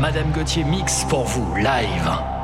Madame Gauthier mix pour vous, live.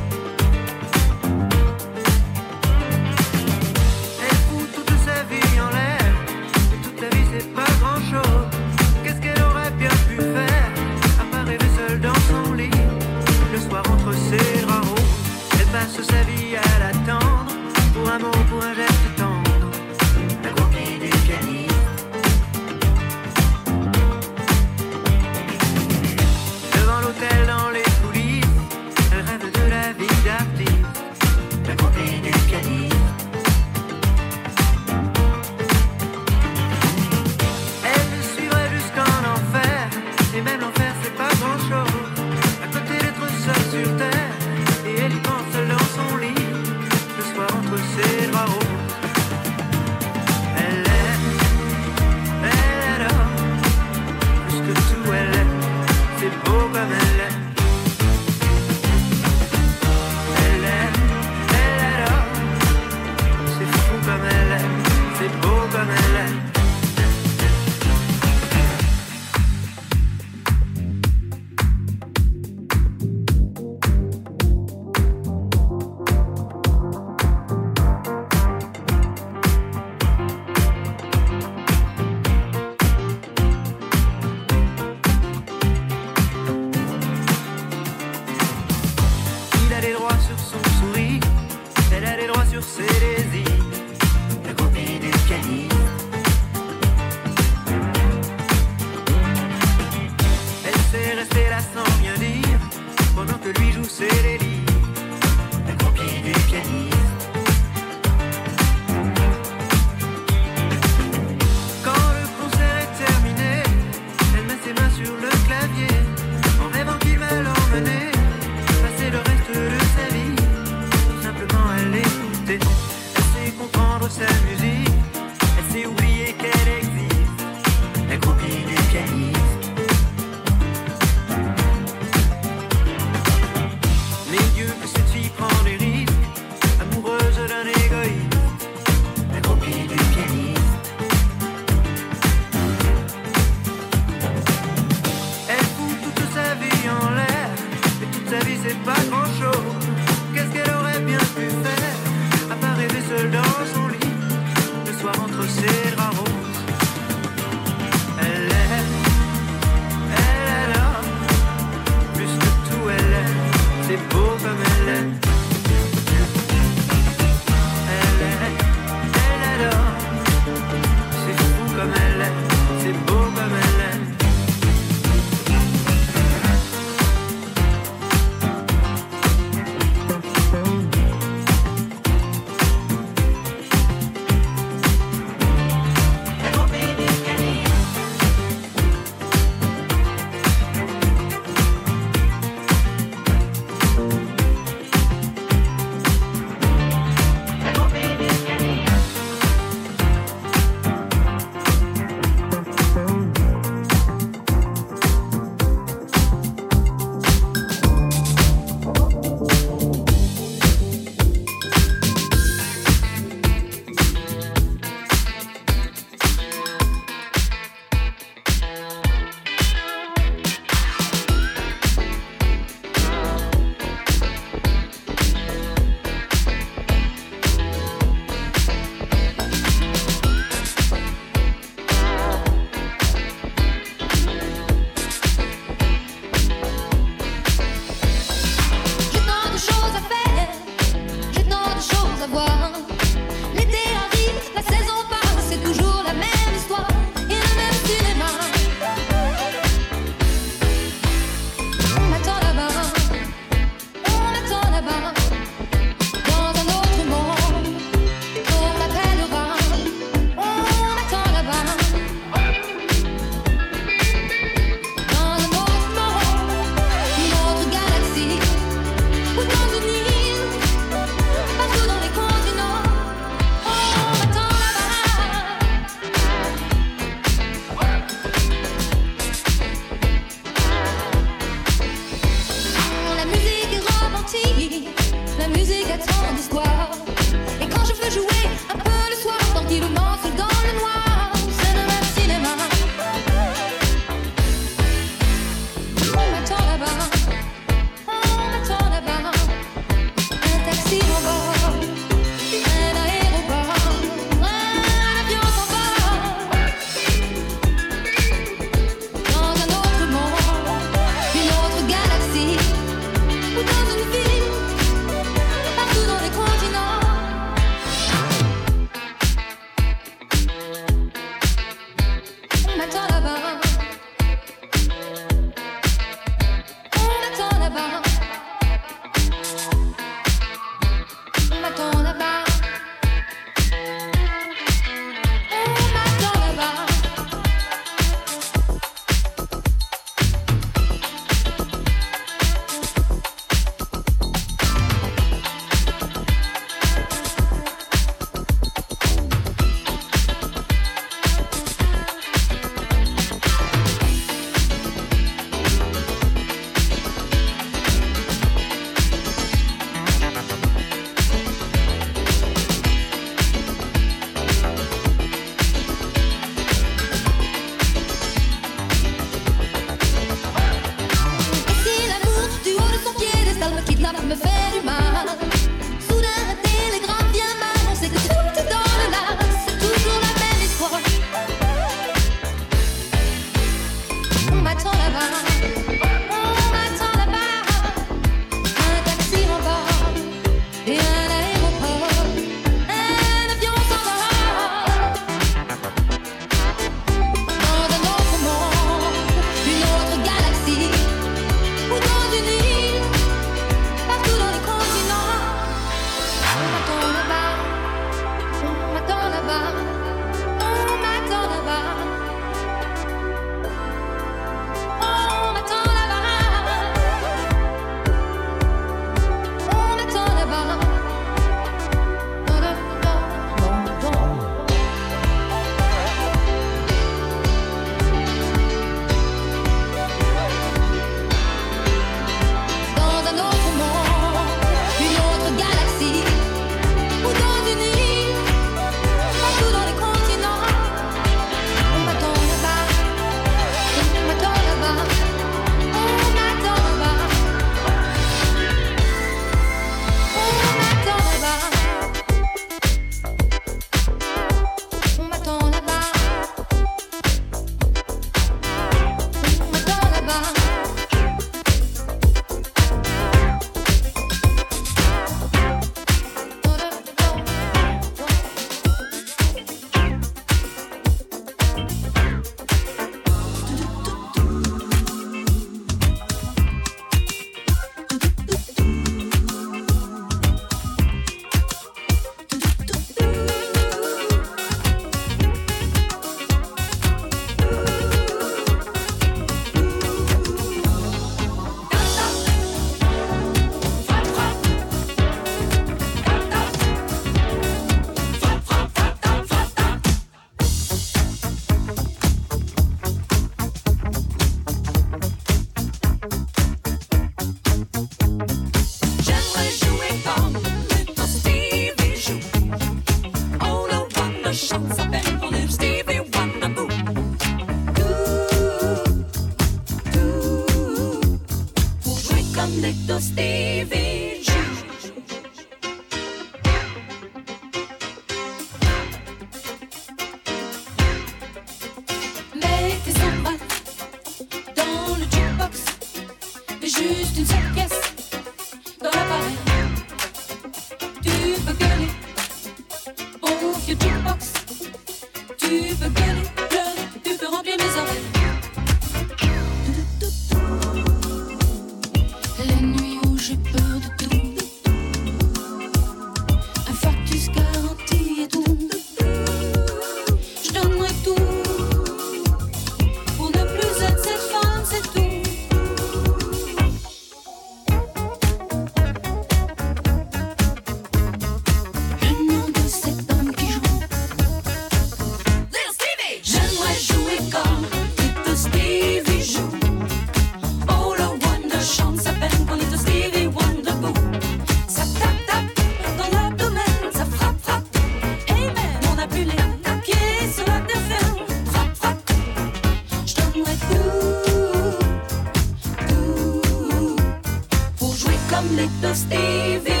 Tamlitos TV.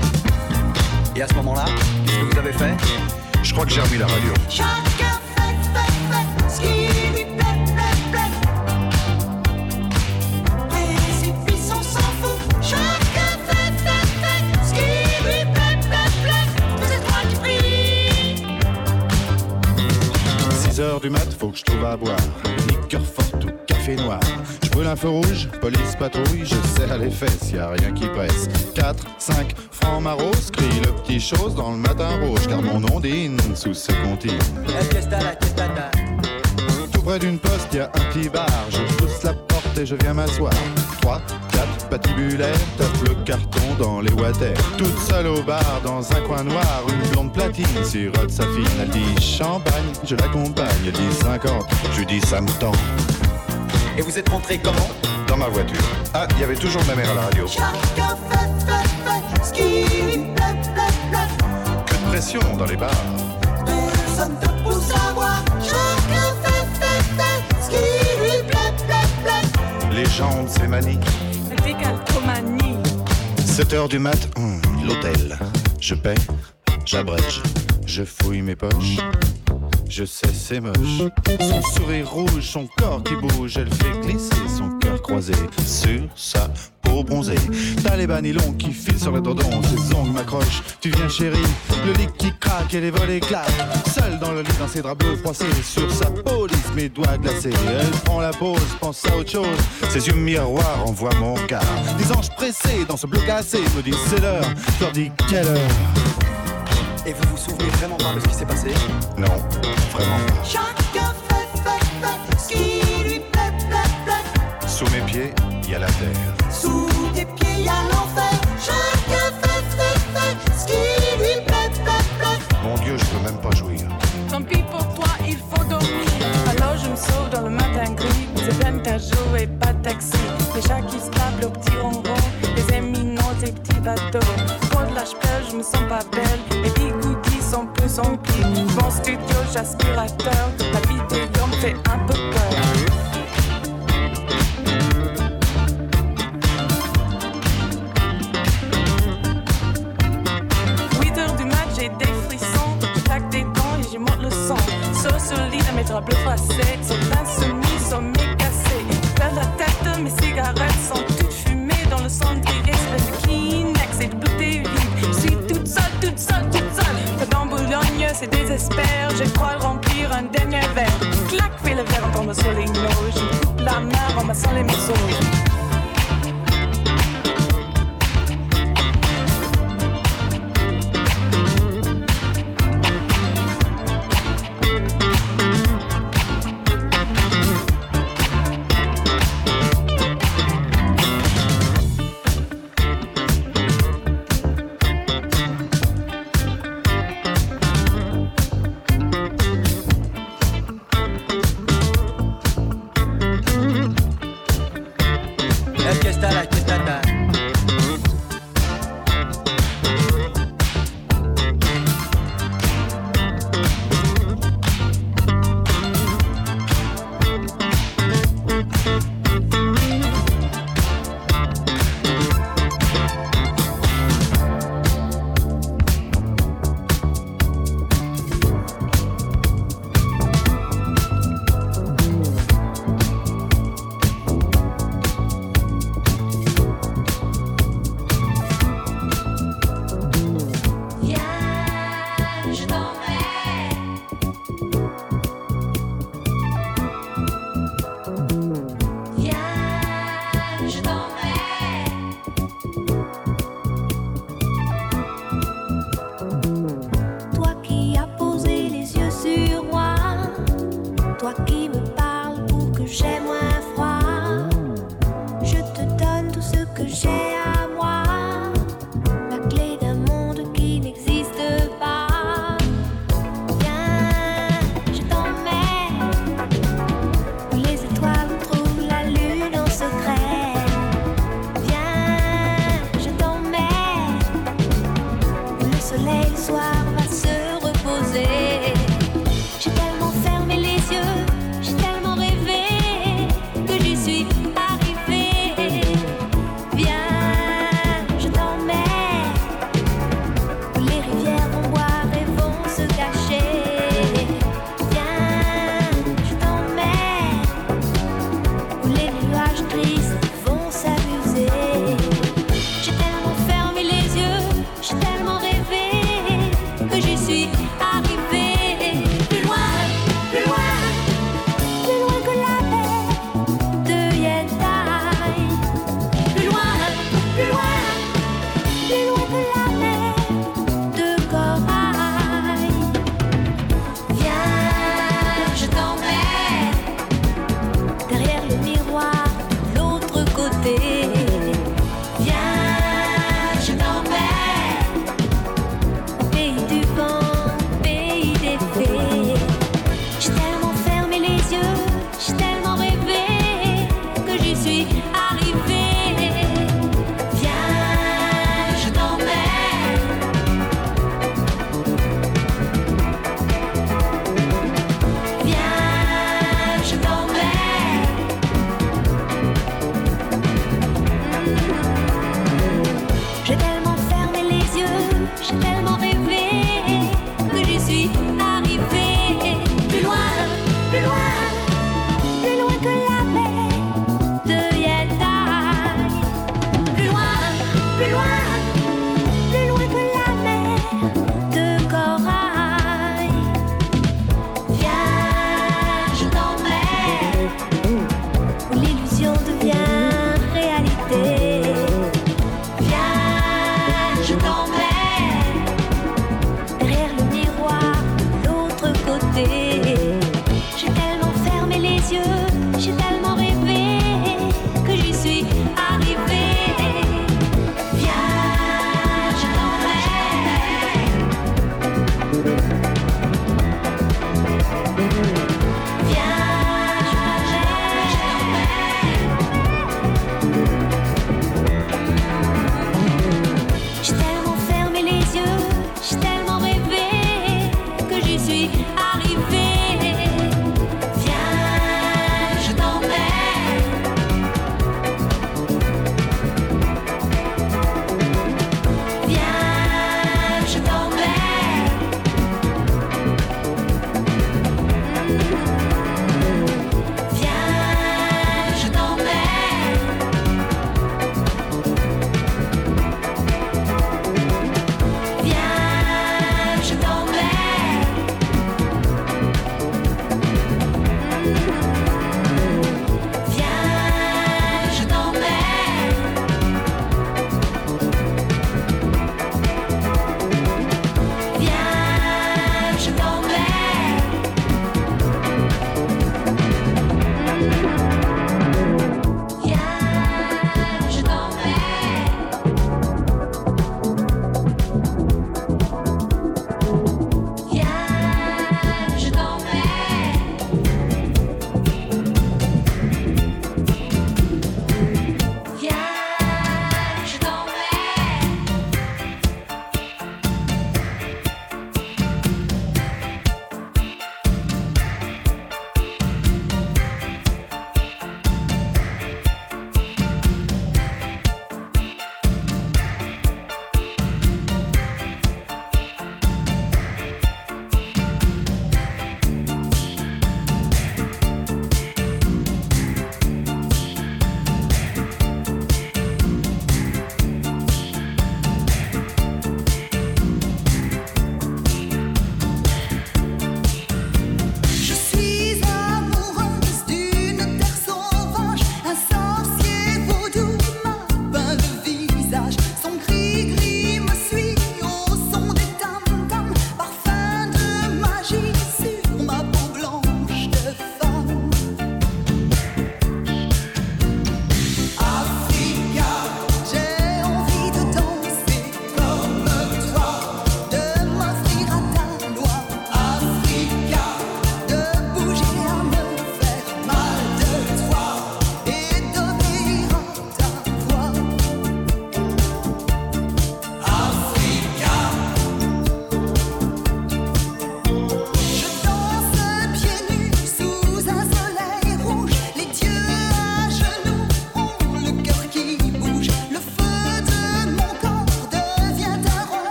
Et à ce moment-là, qu'est-ce que vous avez fait? Je crois que j'ai remis la radio. Chacun fait, fait, fait ce qui lui plaît, plaît, plaît. Précipice, on s'en fout. Chacun fait, fait, fait ce qui lui plaît, plaît, plaît. Mais c'est toi qui prie. 6 heures du mat, faut que je trouve à boire. Liqueur forte ou café noir. Je brûle un feu rouge, police patrouille, je serre les fesses, y a rien qui presse. 4, 5, francs maros, crie le petit chose dans le matin rouge, car mon ondine sous ses comptines. Tout près d'une poste, y a un petit bar, je pousse la porte et je viens m'asseoir. 3, 4, patibulaire, tape le carton dans les water. Toute seule au bar, dans un coin noir, une blonde platine sirote sa fine. Elle dit champagne, je l'accompagne, elle dit 50, je lui dis ça me tend. Et vous êtes rentré comment? Dans ma voiture. Ah, il y avait toujours ma mère à la radio. Chacun fait, Que de pression dans les bars. Personne te pousse à boire. Chacun fait, fait, fait ce qui lui plaît, plaît, plaît. Les gens de ces manies. Décalcomanie. 7 heures du mat, hum, l'hôtel. Je paie, j'abrège, je fouille mes poches. Je sais, c'est moche. Son sourire rouge, son corps qui bouge, elle fait glisser son cœur croisé sur sa peau bronzée. T'as les bas nylons qui filent sur le dodon, ses ongles m'accrochent. Tu viens, chérie, le lit qui craque et les volets claquent. Seule dans le lit, dans ses draps bleus froissés, sur sa peau lisse, mes doigts glacés. Elle prend la pause, pense à autre chose. Ses yeux miroirs envoient mon regard. Des anges pressés dans ce bloc cassé me disent c'est l'heure. Je leur dis quelle heure? Et vous vous souvenez vraiment pas de ce qui s'est passé? Non, vraiment pas. Pieds, il y a la terre. Sous tes pieds, y a l'enfer. Chacun fait, fait, fait ce qui lui plaît, plaît, plaît. Mon Dieu, je peux même pas jouir. Tant pis pour toi, il faut dormir. Alors je me sauve dans le matin gris. C'est peine à jouer, pas de taxi. Les chats qui se tablent au petit ronron. Les éminents, des petits bateaux. Quand de l'âge pelle, je me sens pas belle. Les bigoudis sont plus emplis. Mon studio, j'aspirateur. La vidéo me fait un peu peur. Lit de mes draps bleus froissés. C'est l'insomnie, sommeil cassé. Perds la tête, mes cigarettes sont toutes fumées dans le cendrier. C'est de Kleenex et de bouteilles vides. Je suis toute seule, toute seule, toute seule. Dans Boulogne, c'est désespère. Je crois remplir un dernier verre. Clac, fais le verre en tombant sur les noix. Je coupe la main en ramassant les morceaux.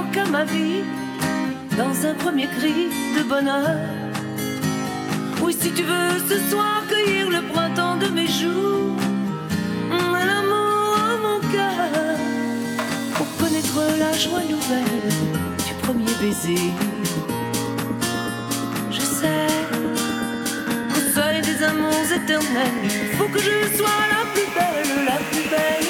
beau que ma vie, dans un premier cri de bonheur. Oui, si tu veux ce soir cueillir le printemps de mes jours, un amour à mon cœur, pour connaître la joie nouvelle du premier baiser. Je sais qu'au seuil des amours éternels, faut que je sois la plus belle, la plus belle.